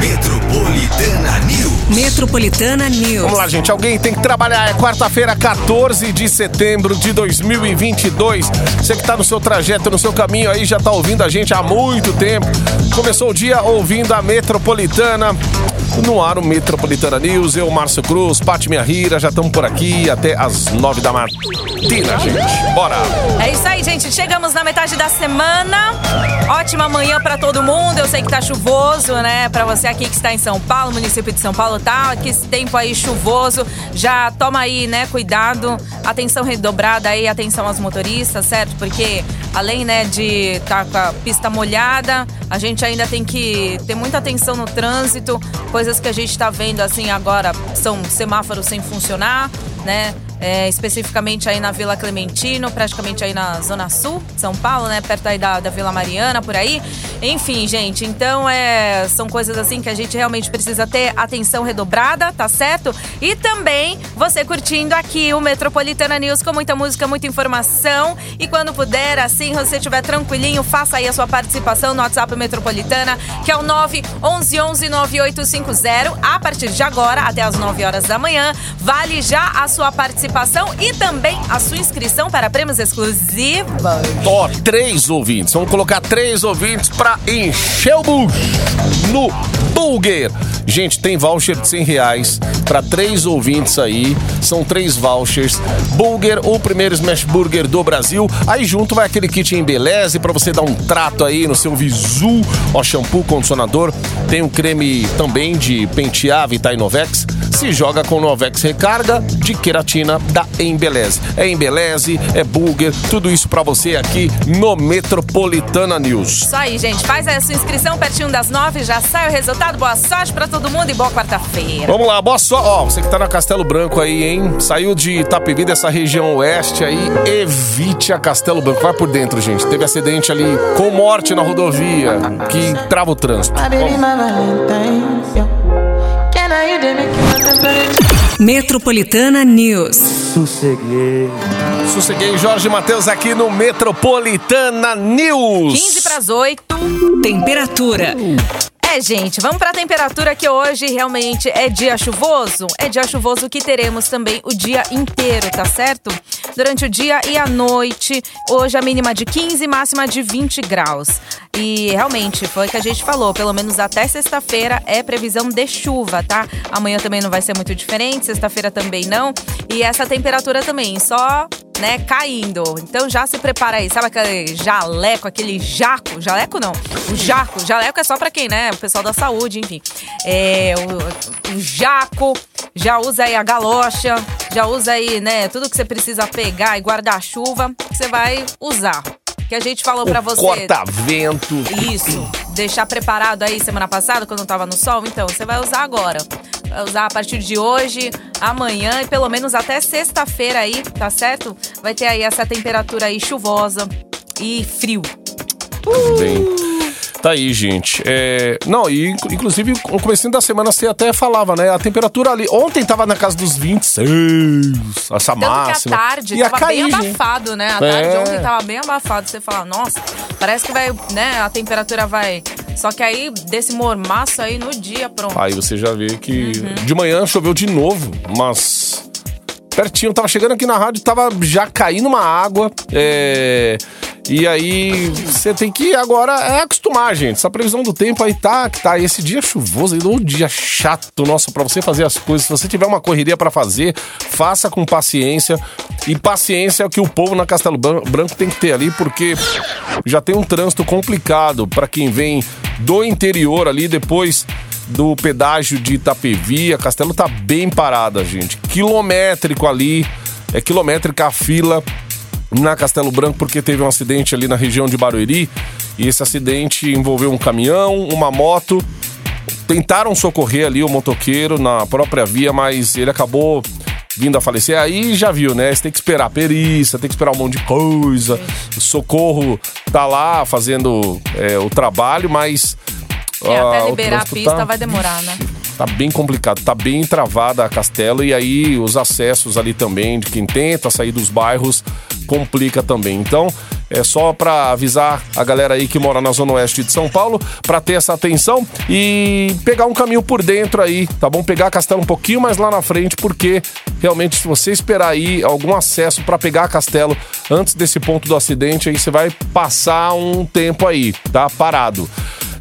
Metropolitana News. Metropolitana News. Vamos lá, gente. Alguém tem que trabalhar. É quarta-feira, 14 de setembro de 2022. Você que tá no seu trajeto, no seu caminho aí, já tá ouvindo a gente há muito tempo. Começou o dia ouvindo a Metropolitana. No ar, o Metropolitana News. Eu, Márcio Cruz, Pati Minha Rira, já estamos por aqui até as nove da matina, gente. Bora! É isso aí, gente. Chegamos na metade da semana. Ótima manhã pra todo mundo. Eu sei que tá chuvoso, né? Pra você aqui que está em São Paulo, município de São Paulo, tá? Que esse tempo aí chuvoso. Já toma aí, né? Cuidado. Atenção redobrada aí, atenção aos motoristas, certo? Porque além, né, de estar tá com a pista molhada, a gente ainda tem que ter muita atenção no trânsito. Coisas que a gente tá vendo assim agora são semáforos sem funcionar, né? É, especificamente aí na Vila Clementino, praticamente aí na Zona Sul de São Paulo, né? Perto aí da, da Vila Mariana, por aí. Enfim, gente, então é, são coisas assim que a gente realmente precisa ter atenção redobrada, tá certo? E também você curtindo aqui o Metropolitana News com muita música, muita informação. E quando puder, assim, você estiver tranquilinho, faça aí a sua participação no WhatsApp Metropolitana, que é o 911 9850. A partir de agora, até as 9 horas da manhã, vale já a sua participação participação e também a sua inscrição para prêmios exclusivos. Ó, três ouvintes. Vamos colocar três ouvintes para encher o bucho no Bulger. Gente, tem voucher de 100 reais para três ouvintes aí. São três vouchers. Bulger, o primeiro smash burger do Brasil. Aí junto vai aquele kit em beleza para você dar um trato aí no seu visu. Ó, shampoo, condicionador. Tem um creme também de pentear Vitae Novex. Se joga com Novex Recarga de queratina da Embeleze. É Embeleze, é Bulger, tudo isso para você aqui no Metropolitana News. Isso aí, gente. Faz a sua inscrição pertinho das nove, já sai o resultado. Boa sorte para todo mundo e boa quarta-feira. Vamos lá, boa sorte. Ó, você que tá na Castelo Branco aí, hein? Saiu de Itapevi, dessa região oeste aí, evite a Castelo Branco. Vai por dentro, gente. Teve acidente ali com morte na rodovia que trava o trânsito. Metropolitana News. Sosseguei. Sosseguei, Jorge Matheus aqui no Metropolitana News. 15 para as 8. Temperatura. É, gente, vamos para a temperatura que hoje realmente é dia chuvoso. É dia chuvoso que teremos também o dia inteiro, tá certo? Durante o dia e a noite, hoje a mínima de 15, máxima de 20 graus. E realmente foi o que a gente falou, pelo menos até sexta-feira é previsão de chuva, tá? Amanhã também não vai ser muito diferente, sexta-feira também não. E essa temperatura também só né, caindo. Então já se prepara aí. Sabe aquele jaleco, aquele jaco? Jaleco não. O jaco. Jaleco é só pra quem, né? O pessoal da saúde, enfim. É, o, o jaco. Já usa aí a galocha. Já usa aí, né? Tudo que você precisa pegar e guarda-chuva. Você vai usar que a gente falou para você. Corta-vento. Isso. Deixar preparado aí semana passada, quando tava no sol. Então, você vai usar agora. Usar a partir de hoje, amanhã e pelo menos até sexta-feira aí, tá certo? Vai ter aí essa temperatura aí chuvosa e frio. Uh! Bem. Tá aí, gente. É... Não, e inclusive no começo da semana você até falava, né? A temperatura ali. Ontem tava na casa dos 26, essa Tanto máxima. que a tarde tava cair, bem abafado, né? A tarde É. ontem tava bem abafado. Você fala, nossa, parece que vai, né? A temperatura vai. Só que aí, desse mormaço aí no dia, pronto. Aí você já vê que Uhum. de manhã choveu de novo, mas pertinho, tava chegando aqui na rádio, tava já caindo uma água. É... E aí você tem que agora é acostumar, gente. Essa previsão do tempo aí tá, que tá esse dia chuvoso, aí, um dia chato, nossa, pra você fazer as coisas. Se você tiver uma correria pra fazer, faça com paciência. E paciência é o que o povo na Castelo Bran- Branco tem que ter ali, porque já tem um trânsito complicado pra quem vem do interior ali depois do pedágio de Itapevi. A Castelo tá bem parada, gente. Quilométrico ali, é quilométrica a fila na Castelo Branco porque teve um acidente ali na região de Barueri e esse acidente envolveu um caminhão, uma moto. Tentaram socorrer ali o motoqueiro na própria via, mas ele acabou vindo a falecer. Aí já viu, né? Você tem que esperar a perícia, tem que esperar um monte de coisa. O socorro tá lá fazendo é, o trabalho, mas. É, ah, até o liberar a pista tá- vai demorar, né? Tá bem complicado, tá bem travada a Castelo e aí os acessos ali também de quem tenta sair dos bairros complica também. Então, É só para avisar a galera aí que mora na zona oeste de São Paulo para ter essa atenção e pegar um caminho por dentro aí, tá bom? Pegar Castelo um pouquinho mais lá na frente, porque realmente se você esperar aí algum acesso para pegar Castelo antes desse ponto do acidente, aí você vai passar um tempo aí, tá? Parado.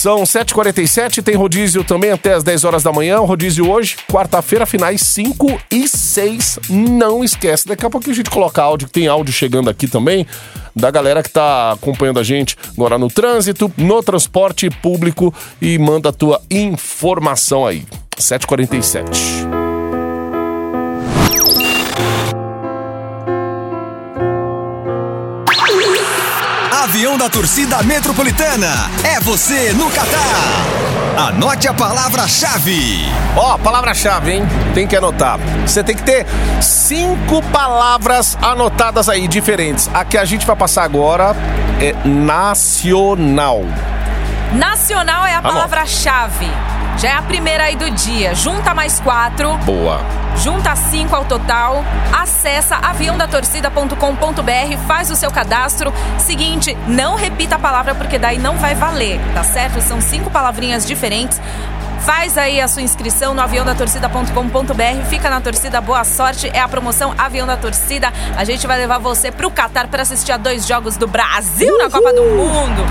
São 7h47, tem rodízio também até as 10 horas da manhã. Rodízio hoje, quarta-feira, finais 5 e 6. Não esquece, daqui a pouquinho a gente coloca áudio, tem áudio chegando aqui também, da galera que tá acompanhando a gente agora no trânsito, no transporte público e manda a tua informação aí. 7h47. Avião da torcida metropolitana. É você no Catar. Anote a palavra-chave. Ó, palavra-chave, hein? Tem que anotar. Você tem que ter cinco palavras anotadas aí, diferentes. A que a gente vai passar agora é nacional. Nacional é a palavra-chave. Já é a primeira aí do dia. Junta mais quatro. Boa. Junta 5 ao total, acessa aviãodatorcida.com.br, faz o seu cadastro. Seguinte, não repita a palavra porque daí não vai valer, tá certo? São cinco palavrinhas diferentes. Faz aí a sua inscrição no aviãodatorcida.com.br, fica na torcida, boa sorte. É a promoção Avião da Torcida. A gente vai levar você pro Catar para assistir a dois jogos do Brasil na Copa do Mundo.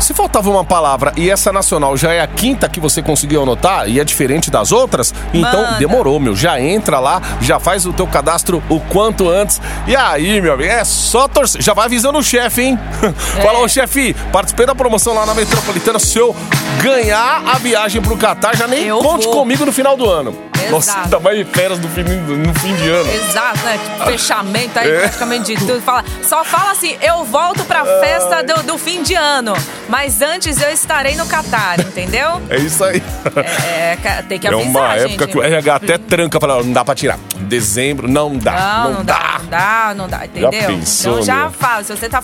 Se faltava uma palavra e essa nacional já é a quinta que você conseguiu anotar e é diferente das outras, então Manda. demorou, meu. Já entra lá, já faz o teu cadastro o quanto antes. E aí, meu amigo, é só torcer. Já vai avisando o chefe, hein? Fala, ô chefe, participei da promoção lá na Metropolitana. Se eu ganhar a viagem pro Catar, já nem Eu conte vou. comigo no final do ano. Exato. Nossa, ainda mais de férias no fim, no fim de ano. Exato, né? Tipo, fechamento aí É. praticamente de tudo. Fala, só fala assim, eu volto pra festa do, do fim de ano, mas antes eu estarei no Catar, entendeu? É isso aí. É, ca- tem que É avisar, uma gente. época que o RH até tranca, fala, não dá pra tirar. Dezembro, não dá. Não, não, dá, não dá, não dá, entendeu? pensou, então já fala, se você tá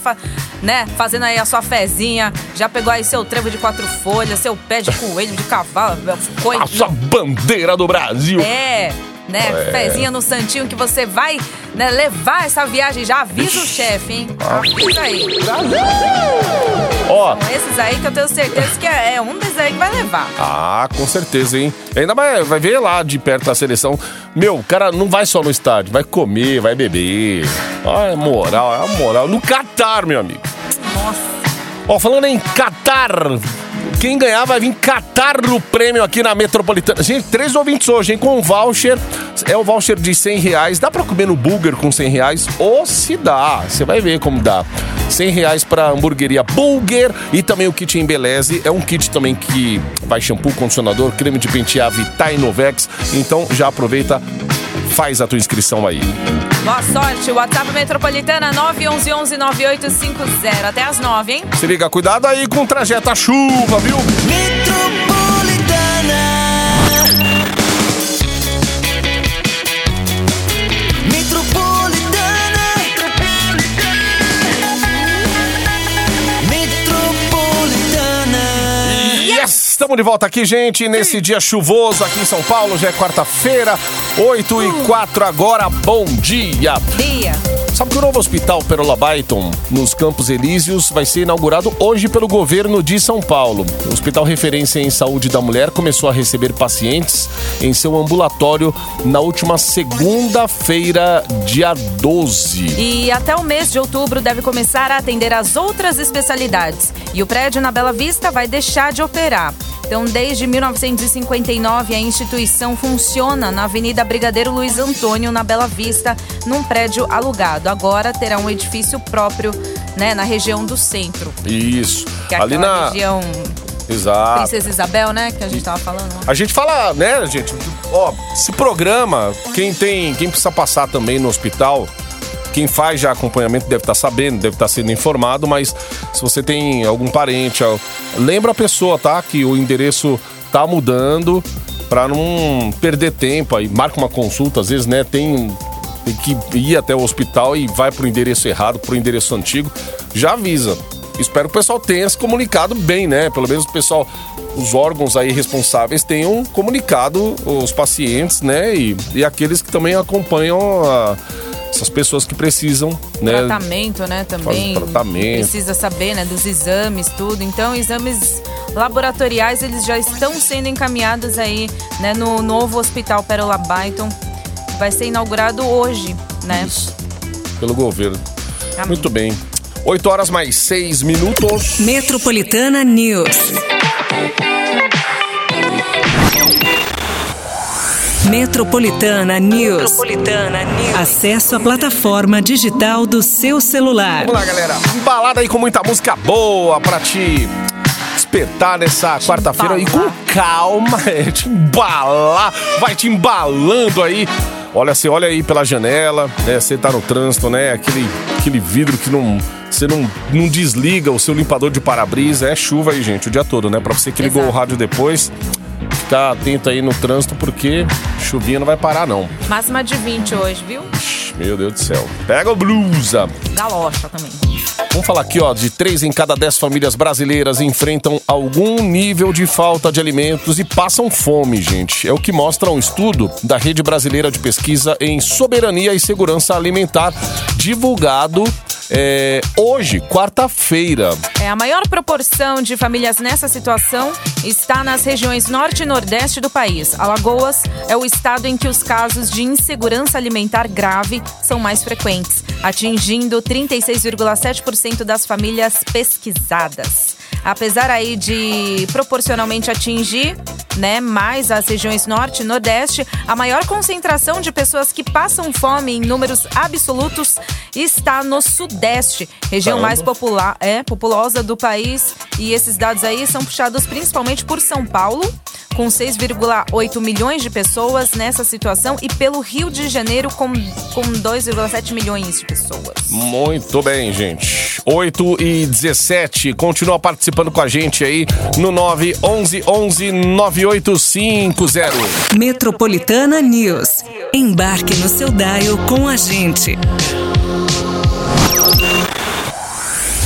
né, fazendo aí a sua fezinha, já pegou aí seu trevo de quatro folhas, seu pé de coelho, de cavalo, coelho, A sua bandeira do Brasil. É, né? Fezinha no santinho que você vai né, levar essa viagem. Já avisa o chefe, hein? Avisa aí. Ó, São esses aí que eu tenho certeza que é, é um desses aí que vai levar. ah, com certeza, hein? Ainda mais vai ver lá de perto a seleção. Meu, o cara não vai só no estádio, vai comer, vai beber. Ah, é moral, é moral. No Catar, meu amigo. Nossa. Ó, falando em Catar, quem ganhar vai vir catar o prêmio aqui na Metropolitana. Gente, três ouvintes hoje, hein? Com voucher. É o voucher de 100 reais. Dá pra comer no Burger com 100 reais? Ou se dá. Você vai ver como dá. 100 reais pra hamburgueria Burger e também o kit Embeleze. É um kit também que vai shampoo, condicionador, creme de pentear, Vitae Novex. Então já aproveita, faz a tua inscrição aí. Boa sorte. WhatsApp Metropolitana 911-9850. Até as 9, hein? Se liga, cuidado aí com o trajeto à chuva, viu? Metropolitana Estamos de volta aqui, gente, nesse dia chuvoso aqui em São Paulo. Já é quarta-feira, 8 e 4 agora. Bom dia! Dia. Sabe que o novo hospital Perola Byton, nos Campos Elíseos, vai ser inaugurado hoje pelo governo de São Paulo. O Hospital Referência em Saúde da Mulher começou a receber pacientes em seu ambulatório na última segunda-feira, dia 12. E até o mês de outubro deve começar a atender as outras especialidades. E o prédio na Bela Vista vai deixar de operar. Então, desde 1959, a instituição funciona na Avenida Brigadeiro Luiz Antônio, na Bela Vista, num prédio alugado. Agora terá um edifício próprio né, na região do centro, Isso. que é Ali na. região Exato. Princesa Isabel, né? Que a gente tava falando. A gente fala, né, gente? Ó, se programa, quem tem, quem precisa passar também no hospital, quem faz já acompanhamento deve estar sabendo, deve estar sendo informado, mas se você tem algum parente, ó, lembra a pessoa, tá? Que o endereço tá mudando para não perder tempo aí. Marca uma consulta, às vezes, né, tem tem que ir até o hospital e vai pro endereço errado, pro endereço antigo, já avisa. Espero que o pessoal tenha se comunicado bem, né? Pelo menos o pessoal, os órgãos aí responsáveis tenham comunicado os pacientes, né? E, e aqueles que também acompanham a- essas pessoas que precisam, né? tratamento, né, também. Tratamento. Precisa saber, né, dos exames, tudo. Então, exames laboratoriais, eles já estão sendo encaminhados aí, né, no novo Hospital Pérola Byton. Vai ser inaugurado hoje, né? Isso. Pelo governo. Amém. Muito bem. 8 horas mais 6 minutos. Metropolitana News. Metropolitana News. Metropolitana News. Acesso à plataforma digital do seu celular. Vamos lá, galera. Embalada aí com muita música boa pra te despertar nessa quarta-feira e com calma, é, te embalar, vai te embalando aí. Olha, você olha aí pela janela, né? Você tá no trânsito, né? Aquele, aquele vidro que não. Você não, não desliga o seu limpador de para-brisa. É chuva aí, gente, o dia todo, né? Pra você que ligou Exato. o rádio depois, ficar atento aí no trânsito, porque chuvinha não vai parar, não. Máxima de 20 hoje, viu? Ixi, Meu Deus do céu. Pega o blusa. Galocha também. Vamos falar aqui, ó, de três em cada dez famílias brasileiras enfrentam algum nível de falta de alimentos e passam fome, gente. É o que mostra um estudo da Rede Brasileira de Pesquisa em Soberania e Segurança Alimentar, divulgado é, hoje, quarta-feira. É, a maior proporção de famílias nessa situação está nas regiões norte e nordeste do país. Alagoas é o estado em que os casos de insegurança alimentar grave são mais frequentes, atingindo 36,7% das famílias pesquisadas. Apesar aí de proporcionalmente atingir, né, mais as regiões norte e nordeste, a maior concentração de pessoas que passam fome em números absolutos está no sudeste, região mais popular, é, populosa do país. E esses dados aí são puxados principalmente por São Paulo, com 6,8 milhões de pessoas nessa situação, e pelo Rio de Janeiro, com, com 2,7 milhões de pessoas. Muito bem, gente. 8 e 17. Continua participando com a gente aí no 911 11 9850. Metropolitana News. Embarque no seu dial com a gente.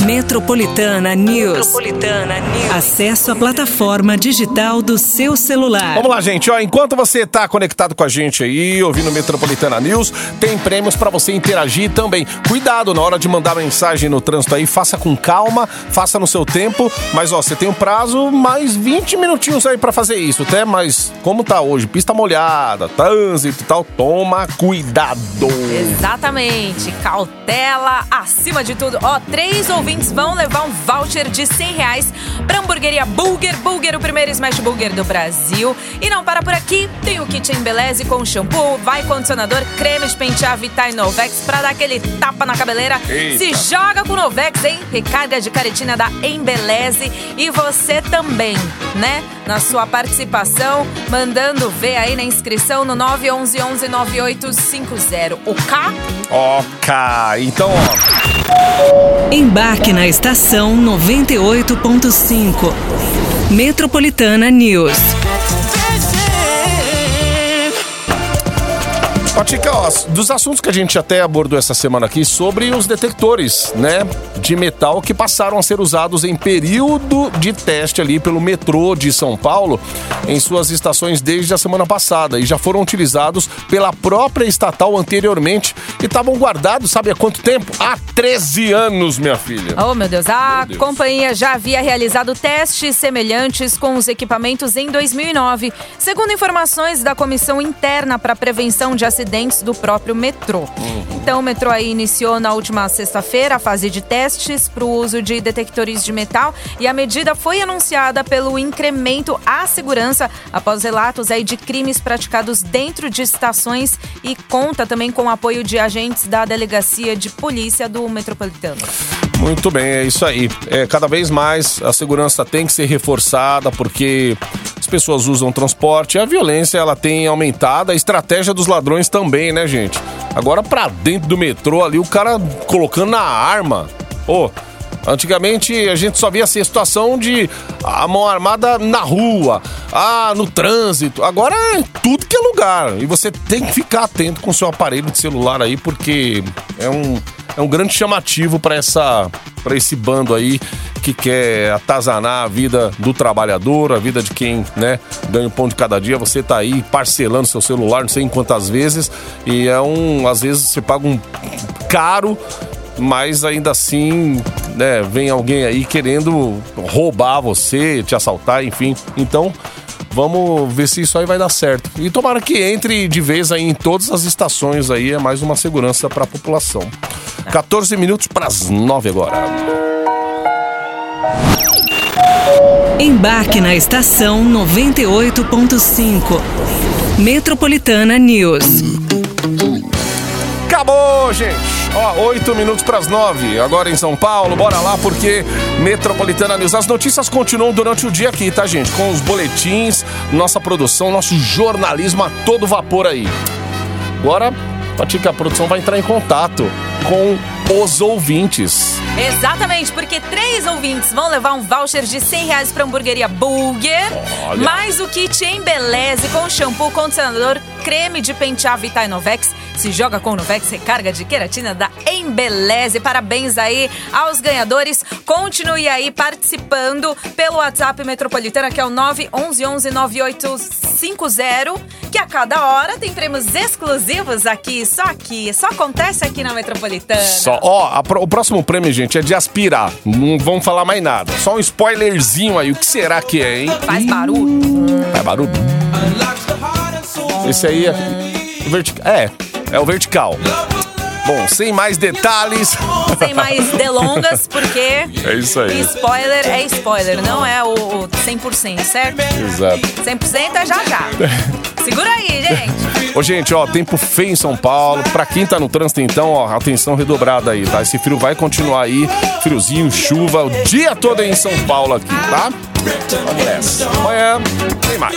Metropolitana News. Metropolitana News. Acesso à plataforma digital do seu celular. Vamos lá, gente. Ó, enquanto você tá conectado com a gente aí, ouvindo Metropolitana News, tem prêmios pra você interagir também. Cuidado na hora de mandar mensagem no trânsito aí, faça com calma, faça no seu tempo. Mas ó, você tem um prazo mais 20 minutinhos aí pra fazer isso, até. Mas como tá hoje, pista molhada, trânsito e tal, toma cuidado. Exatamente, cautela acima de tudo. Ó, três ouvintes vão levar um voucher de 100 reais pra hamburgueria Burger. Burger, o primeiro smash burger do Brasil. E não para por aqui, tem o kit Embeleze com shampoo, vai condicionador, creme de pentear Vitae Novex pra dar aquele tapa na cabeleira. Eita. Se joga com Novex, hein? Recarga de caretina da Embeleze. E você também, né? Na sua participação, mandando ver aí na inscrição no 911 9850. O K Ok, então ó. Embarque na estação 98.5. Metropolitana News. Patica, ó, dos assuntos que a gente até abordou essa semana aqui sobre os detectores, né, de metal que passaram a ser usados em período de teste ali pelo metrô de São Paulo em suas estações desde a semana passada e já foram utilizados pela própria estatal anteriormente e estavam guardados, sabe há quanto tempo? Há 13 anos, minha filha. Oh, meu Deus. A Meu Deus. companhia já havia realizado testes semelhantes com os equipamentos em 2009, segundo informações da Comissão Interna para a Prevenção de Acidentes do próprio metrô. Então, o metrô aí iniciou na última sexta-feira a fase de testes para o uso de detectores de metal e a medida foi anunciada pelo incremento à segurança após relatos aí de crimes praticados dentro de estações e conta também com o apoio de agentes da Delegacia de Polícia do Metropolitano. Muito bem, é isso aí. É, cada vez mais a segurança tem que ser reforçada porque pessoas usam transporte, a violência ela tem aumentado, a estratégia dos ladrões também, né, gente? Agora pra dentro do metrô ali o cara colocando na arma. Ô, Antigamente a gente só via assim, a situação de a mão armada na rua, ah, no trânsito. Agora é tudo que é lugar. E você tem que ficar atento com o seu aparelho de celular aí, porque é um, é um grande chamativo para essa para esse bando aí que quer atazanar a vida do trabalhador, a vida de quem, né, ganha o pão de cada dia. Você tá aí parcelando seu celular, não sei em quantas vezes, e é um, às vezes você paga um caro mas ainda assim, né, vem alguém aí querendo roubar você, te assaltar, enfim. Então, vamos ver se isso aí vai dar certo. E tomara que entre de vez aí em todas as estações aí, é mais uma segurança para a população. 14 minutos para as 9 agora. Embarque na estação 98.5. Metropolitana News. Acabou, gente. Ó, 8 minutos para as 9. Agora em São Paulo, bora lá porque Metropolitana News. As notícias continuam durante o dia aqui, tá, gente? Com os boletins, nossa produção, nosso jornalismo a todo vapor aí. Agora, Patica, a produção vai entrar em contato com os ouvintes. Exatamente, porque três ouvintes vão levar um voucher de 100 reais pra hamburgueria Burger, Olha. mais o kit Embeleze com shampoo, condicionador, creme de pentear Vita Novex. Se joga com o Novex, recarga de queratina da Embeleze. Parabéns aí aos ganhadores. Continue aí participando pelo WhatsApp Metropolitana, que é o 911-9850, que a cada hora tem prêmios exclusivos aqui, só aqui, só acontece aqui na Metropolitana. Só, ó, o próximo prêmio, gente, é de aspirar. Não vamos falar mais nada. Só um spoilerzinho aí. O que será que é, hein? Faz barulho. É barulho. Esse aí é. o verti- É, é o vertical. Bom, sem mais detalhes. Sem mais delongas, porque É isso aí. spoiler é spoiler, não é o, o 100%, certo? Exato. 100% é já já. Segura aí, gente. Ô, gente, ó, tempo feio em São Paulo. Pra quem tá no trânsito, então, ó, atenção redobrada aí, tá? Esse frio vai continuar aí. Friozinho, chuva, o dia todo em São Paulo aqui, tá? Vamos nessa. Amanhã tem mais.